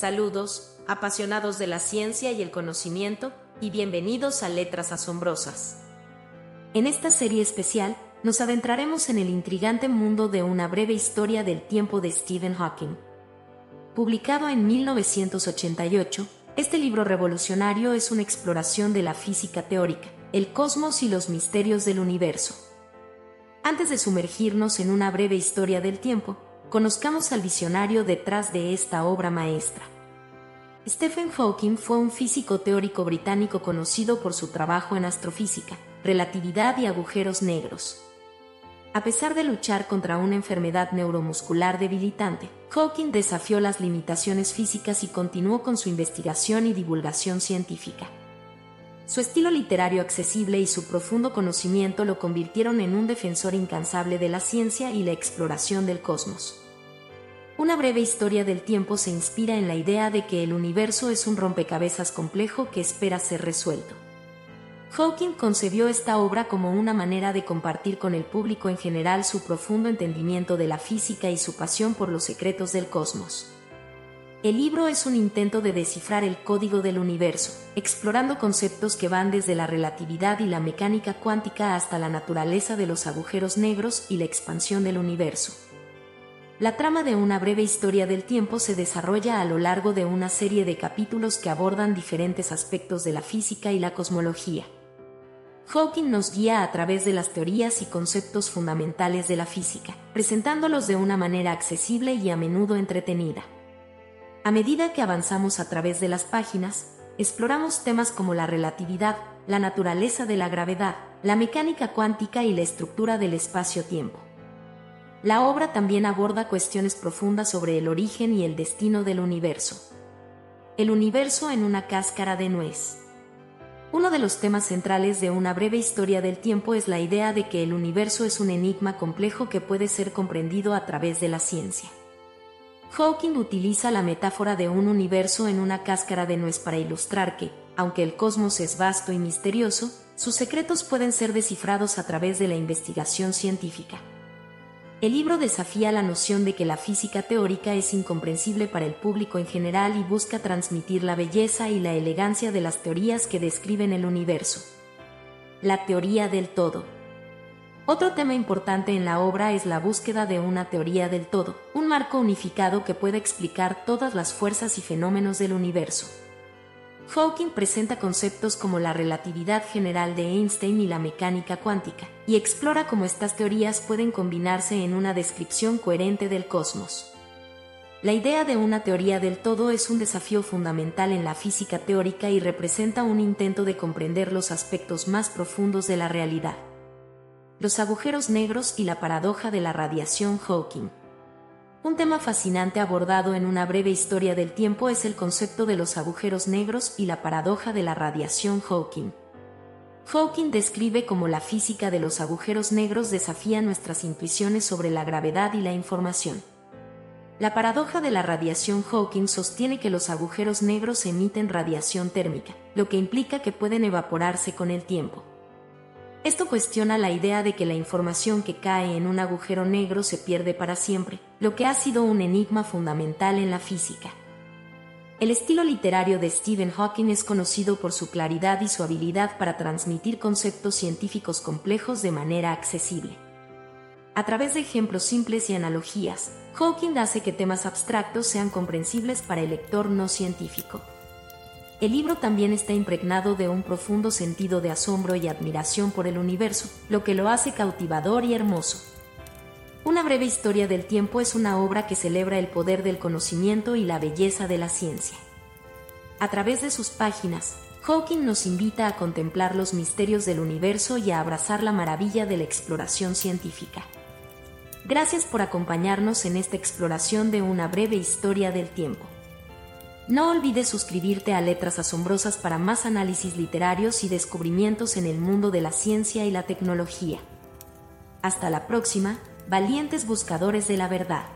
Saludos, apasionados de la ciencia y el conocimiento, y bienvenidos a Letras Asombrosas. En esta serie especial, nos adentraremos en el intrigante mundo de una breve historia del tiempo de Stephen Hawking. Publicado en 1988, este libro revolucionario es una exploración de la física teórica, el cosmos y los misterios del universo. Antes de sumergirnos en una breve historia del tiempo, conozcamos al visionario detrás de esta obra maestra. Stephen Hawking fue un físico teórico británico conocido por su trabajo en astrofísica, relatividad y agujeros negros. A pesar de luchar contra una enfermedad neuromuscular debilitante, Hawking desafió las limitaciones físicas y continuó con su investigación y divulgación científica. Su estilo literario accesible y su profundo conocimiento lo convirtieron en un defensor incansable de la ciencia y la exploración del cosmos. Una breve historia del tiempo se inspira en la idea de que el universo es un rompecabezas complejo que espera ser resuelto. Hawking concebió esta obra como una manera de compartir con el público en general su profundo entendimiento de la física y su pasión por los secretos del cosmos. El libro es un intento de descifrar el código del universo, explorando conceptos que van desde la relatividad y la mecánica cuántica hasta la naturaleza de los agujeros negros y la expansión del universo. La trama de una breve historia del tiempo se desarrolla a lo largo de una serie de capítulos que abordan diferentes aspectos de la física y la cosmología. Hawking nos guía a través de las teorías y conceptos fundamentales de la física, presentándolos de una manera accesible y a menudo entretenida. A medida que avanzamos a través de las páginas, exploramos temas como la relatividad, la naturaleza de la gravedad, la mecánica cuántica y la estructura del espacio-tiempo. La obra también aborda cuestiones profundas sobre el origen y el destino del universo. El universo en una cáscara de nuez. Uno de los temas centrales de una breve historia del tiempo es la idea de que el universo es un enigma complejo que puede ser comprendido a través de la ciencia. Hawking utiliza la metáfora de un universo en una cáscara de nuez para ilustrar que, aunque el cosmos es vasto y misterioso, sus secretos pueden ser descifrados a través de la investigación científica. El libro desafía la noción de que la física teórica es incomprensible para el público en general y busca transmitir la belleza y la elegancia de las teorías que describen el universo. La teoría del todo. Otro tema importante en la obra es la búsqueda de una teoría del todo, un marco unificado que pueda explicar todas las fuerzas y fenómenos del universo. Hawking presenta conceptos como la relatividad general de Einstein y la mecánica cuántica, y explora cómo estas teorías pueden combinarse en una descripción coherente del cosmos. La idea de una teoría del todo es un desafío fundamental en la física teórica y representa un intento de comprender los aspectos más profundos de la realidad. Los agujeros negros y la paradoja de la radiación Hawking. Un tema fascinante abordado en una breve historia del tiempo es el concepto de los agujeros negros y la paradoja de la radiación Hawking. Hawking describe cómo la física de los agujeros negros desafía nuestras intuiciones sobre la gravedad y la información. La paradoja de la radiación Hawking sostiene que los agujeros negros emiten radiación térmica, lo que implica que pueden evaporarse con el tiempo. Esto cuestiona la idea de que la información que cae en un agujero negro se pierde para siempre, lo que ha sido un enigma fundamental en la física. El estilo literario de Stephen Hawking es conocido por su claridad y su habilidad para transmitir conceptos científicos complejos de manera accesible. A través de ejemplos simples y analogías, Hawking hace que temas abstractos sean comprensibles para el lector no científico. El libro también está impregnado de un profundo sentido de asombro y admiración por el universo, lo que lo hace cautivador y hermoso. Una breve historia del tiempo es una obra que celebra el poder del conocimiento y la belleza de la ciencia. A través de sus páginas, Hawking nos invita a contemplar los misterios del universo y a abrazar la maravilla de la exploración científica. Gracias por acompañarnos en esta exploración de una breve historia del tiempo. No olvides suscribirte a Letras Asombrosas para más análisis literarios y descubrimientos en el mundo de la ciencia y la tecnología. Hasta la próxima, valientes buscadores de la verdad.